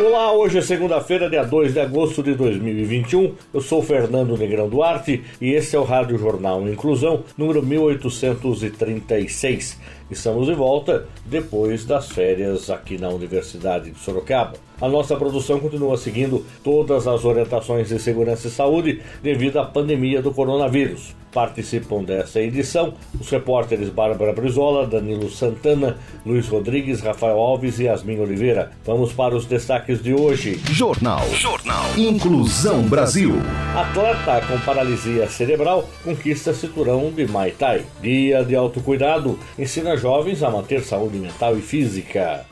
Olá, hoje é segunda-feira, dia 2 de agosto de 2021. Eu sou Fernando Negrão Duarte e esse é o Rádio Jornal Inclusão, número 1836. Estamos de volta depois das férias aqui na Universidade de Sorocaba. A nossa produção continua seguindo todas as orientações de segurança e saúde devido à pandemia do coronavírus. Participam dessa edição os repórteres Bárbara Brizola, Danilo Santana, Luiz Rodrigues, Rafael Alves e Yasmin Oliveira. Vamos para os destaques de hoje. Jornal. Jornal. Inclusão Brasil. Atleta com paralisia cerebral conquista cinturão de Muay Thai. Dia de autocuidado ensina jovens a manter saúde mental e física.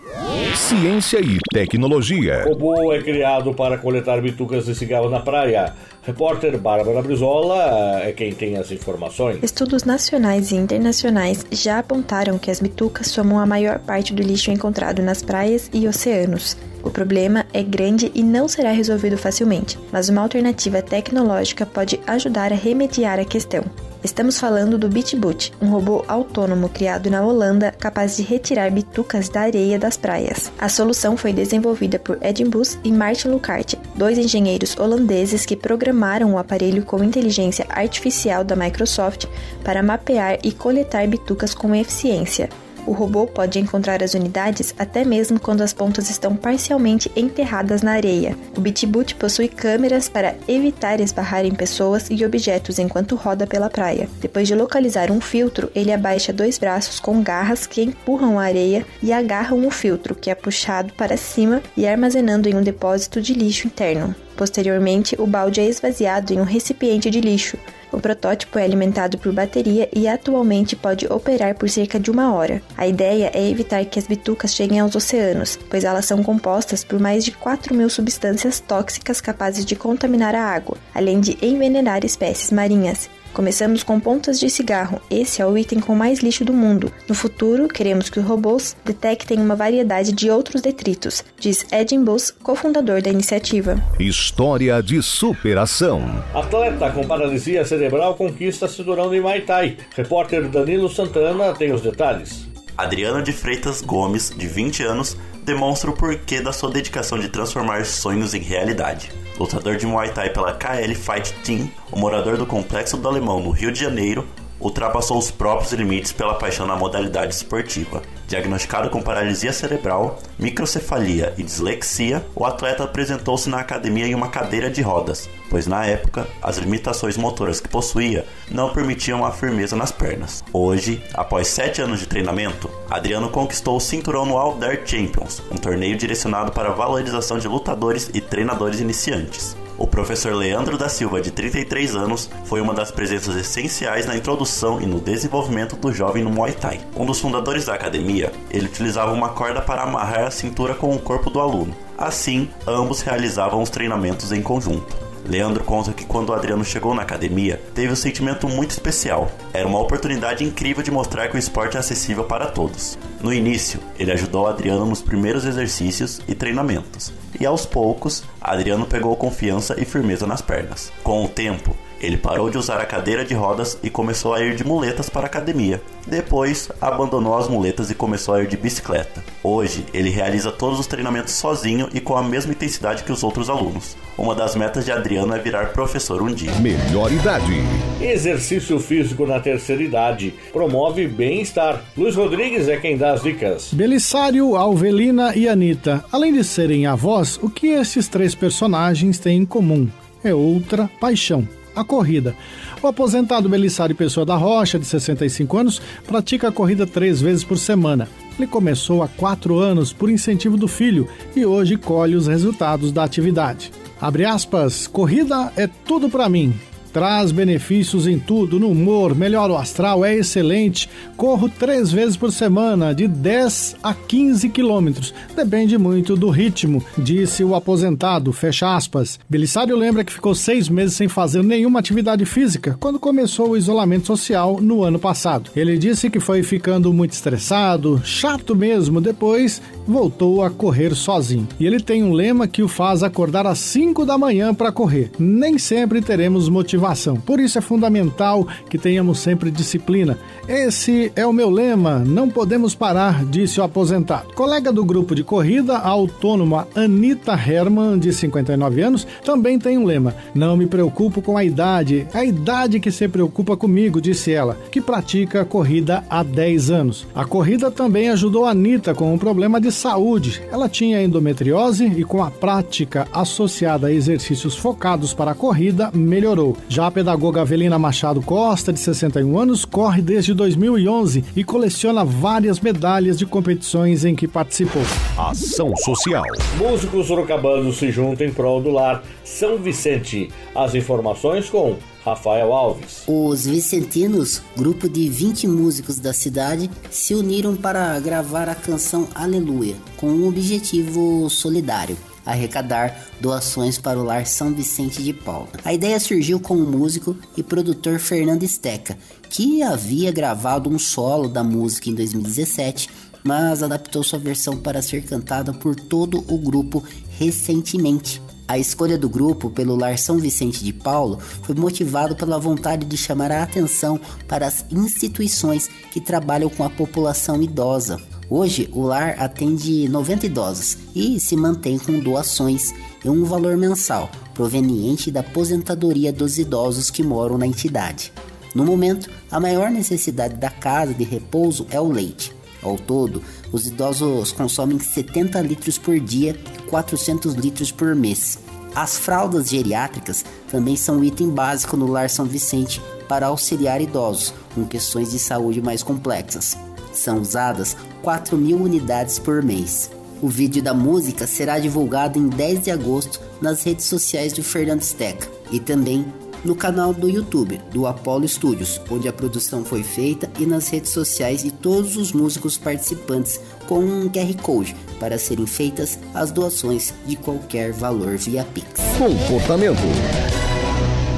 Ciência e tecnologia. Robô é criado para coletar bitucas de cigarro na praia. Repórter Bárbara Brizola é quem tem as informações. Estudos nacionais e internacionais já apontaram que as bitucas somam a maior parte do lixo encontrado nas praias e oceanos. O problema é grande e não será resolvido facilmente, mas uma alternativa tecnológica pode ajudar a remediar a questão. Estamos falando do BitBoot, um robô autônomo criado na Holanda capaz de retirar bitucas da areia das praias. A solução foi desenvolvida por Edin Bus e Martin Lukart, dois engenheiros holandeses que programaram o aparelho com inteligência artificial da Microsoft para mapear e coletar bitucas com eficiência. O robô pode encontrar as unidades até mesmo quando as pontas estão parcialmente enterradas na areia. O Bitboot possui câmeras para evitar esbarrar em pessoas e objetos enquanto roda pela praia. Depois de localizar um filtro, ele abaixa dois braços com garras que empurram a areia e agarram o filtro, que é puxado para cima e armazenando em um depósito de lixo interno. Posteriormente, o balde é esvaziado em um recipiente de lixo. O protótipo é alimentado por bateria e atualmente pode operar por cerca de uma hora. A ideia é evitar que as bitucas cheguem aos oceanos, pois elas são compostas por mais de 4 mil substâncias tóxicas capazes de contaminar a água, além de envenenar espécies marinhas. Começamos com pontas de cigarro. Esse é o item com mais lixo do mundo. No futuro, queremos que os robôs detectem uma variedade de outros detritos, diz Edin Bus, cofundador da iniciativa. História de superação. Atleta com paralisia cerebral conquista cinturão de Muay Thai. Repórter Danilo Santana tem os detalhes. Adriana de Freitas Gomes, de 20 anos, demonstra o porquê da sua dedicação de transformar sonhos em realidade. Lutador de Muay Thai pela KL Fight Team, o morador do Complexo do Alemão no Rio de Janeiro, ultrapassou os próprios limites pela paixão na modalidade esportiva. Diagnosticado com paralisia cerebral, microcefalia e dislexia, o atleta apresentou-se na academia em uma cadeira de rodas, pois na época as limitações motoras que possuía não permitiam a firmeza nas pernas. Hoje, após sete anos de treinamento, Adriano conquistou o cinturão no All Champions, um torneio direcionado para valorização de lutadores e treinadores iniciantes. O professor Leandro da Silva, de 33 anos, foi uma das presenças essenciais na introdução e no desenvolvimento do jovem no Muay Thai. Um dos fundadores da academia, ele utilizava uma corda para amarrar a cintura com o corpo do aluno. Assim, ambos realizavam os treinamentos em conjunto. Leandro conta que quando o Adriano chegou na academia, teve um sentimento muito especial. Era uma oportunidade incrível de mostrar que o esporte é acessível para todos. No início, ele ajudou Adriano nos primeiros exercícios e treinamentos, e aos poucos, Adriano pegou confiança e firmeza nas pernas. Com o tempo, ele parou de usar a cadeira de rodas e começou a ir de muletas para a academia. Depois, abandonou as muletas e começou a ir de bicicleta. Hoje, ele realiza todos os treinamentos sozinho e com a mesma intensidade que os outros alunos. Uma das metas de Adriano é virar professor um dia. Melhor idade. Exercício físico na terceira idade promove bem-estar. Luiz Rodrigues é quem dá as dicas. Belisário, Alvelina e Anitta. Além de serem avós, o que esses três personagens têm em comum? É outra paixão a corrida. O aposentado Belisário Pessoa da Rocha, de 65 anos, pratica a corrida três vezes por semana. Ele começou há quatro anos por incentivo do filho e hoje colhe os resultados da atividade. Abre aspas, corrida é tudo para mim. Traz benefícios em tudo, no humor, melhora o astral, é excelente. Corro três vezes por semana, de 10 a 15 quilômetros. Depende muito do ritmo, disse o aposentado, fecha aspas. Belisário lembra que ficou seis meses sem fazer nenhuma atividade física quando começou o isolamento social no ano passado. Ele disse que foi ficando muito estressado, chato mesmo, depois voltou a correr sozinho. E ele tem um lema que o faz acordar às 5 da manhã para correr. Nem sempre teremos motivação, por isso é fundamental que tenhamos sempre disciplina. Esse é o meu lema, não podemos parar, disse o aposentado. Colega do grupo de corrida, a autônoma Anita Herman, de 59 anos, também tem um lema: Não me preocupo com a idade, a idade que se preocupa comigo, disse ela, que pratica corrida há 10 anos. A corrida também ajudou a Anita com um problema de saúde. Ela tinha endometriose e, com a prática associada a exercícios focados para a corrida, melhorou. Já a pedagoga Avelina Machado Costa, de 61 anos, corre desde 2011 e coleciona várias medalhas de competições em que participou. Ação Social. Músicos sorocabanos se juntam em prol do lar São Vicente. As informações com Rafael Alves. Os vicentinos, grupo de 20 músicos da cidade, se uniram para gravar a canção Aleluia, com um objetivo solidário arrecadar doações para o Lar São Vicente de Paula. A ideia surgiu com o músico e produtor Fernando Esteca, que havia gravado um solo da música em 2017, mas adaptou sua versão para ser cantada por todo o grupo recentemente. A escolha do grupo pelo Lar São Vicente de Paulo foi motivado pela vontade de chamar a atenção para as instituições que trabalham com a população idosa. Hoje, o lar atende 90 idosos e se mantém com doações e um valor mensal proveniente da aposentadoria dos idosos que moram na entidade. No momento, a maior necessidade da casa de repouso é o leite. Ao todo, os idosos consomem 70 litros por dia e 400 litros por mês. As fraldas geriátricas também são um item básico no Lar São Vicente para auxiliar idosos com questões de saúde mais complexas. São usadas 4 mil unidades por mês. O vídeo da música será divulgado em 10 de agosto nas redes sociais do Fernando Steca e também no canal do YouTube do Apollo Studios, onde a produção foi feita, e nas redes sociais de todos os músicos participantes com um QR Code para serem feitas as doações de qualquer valor via Pix. Comportamento.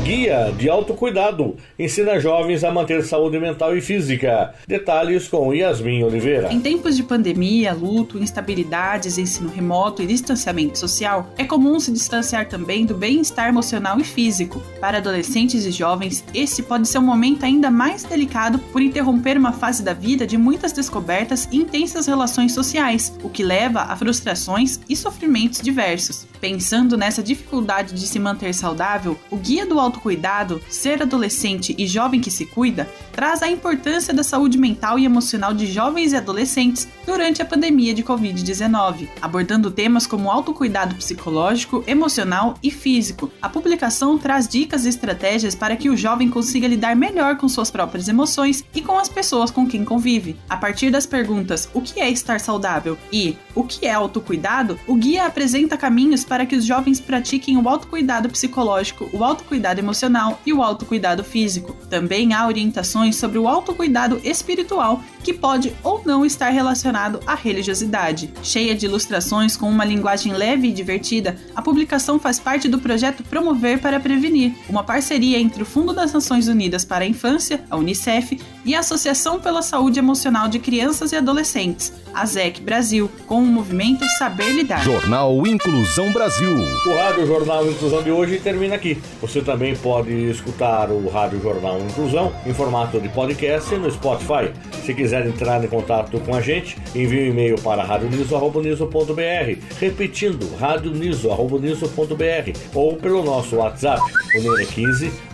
Guia de autocuidado ensina jovens a manter saúde mental e física. Detalhes com Yasmin Oliveira. Em tempos de pandemia, luto, instabilidades, ensino remoto e distanciamento social, é comum se distanciar também do bem-estar emocional e físico. Para adolescentes e jovens, esse pode ser um momento ainda mais delicado por interromper uma fase da vida de muitas descobertas e intensas relações sociais, o que leva a frustrações e sofrimentos diversos. Pensando nessa dificuldade de se manter saudável, o Guia do Autocuidado, Ser Adolescente e Jovem que se Cuida, traz a importância da saúde mental e emocional de jovens e adolescentes durante a pandemia de Covid-19, abordando temas como autocuidado psicológico, emocional e físico. A publicação traz dicas e estratégias para que o jovem consiga lidar melhor com suas próprias emoções e com as pessoas com quem convive. A partir das perguntas: o que é estar saudável e o que é autocuidado, o guia apresenta caminhos para para que os jovens pratiquem o autocuidado psicológico, o autocuidado emocional e o autocuidado físico. Também há orientações sobre o autocuidado espiritual, que pode ou não estar relacionado à religiosidade. Cheia de ilustrações com uma linguagem leve e divertida, a publicação faz parte do projeto Promover para Prevenir, uma parceria entre o Fundo das Nações Unidas para a Infância, a Unicef, e a Associação pela Saúde Emocional de Crianças e Adolescentes, a ZEC Brasil, com o movimento Saber Lidar. Jornal Inclusão Brasil. O Rádio Jornal Inclusão de hoje termina aqui. Você também pode escutar o Rádio Jornal Inclusão em formato de podcast no Spotify. Se quiser entrar em contato com a gente, envie um e-mail para radioniso.br, repetindo radioniso.br ou pelo nosso WhatsApp, o número é 15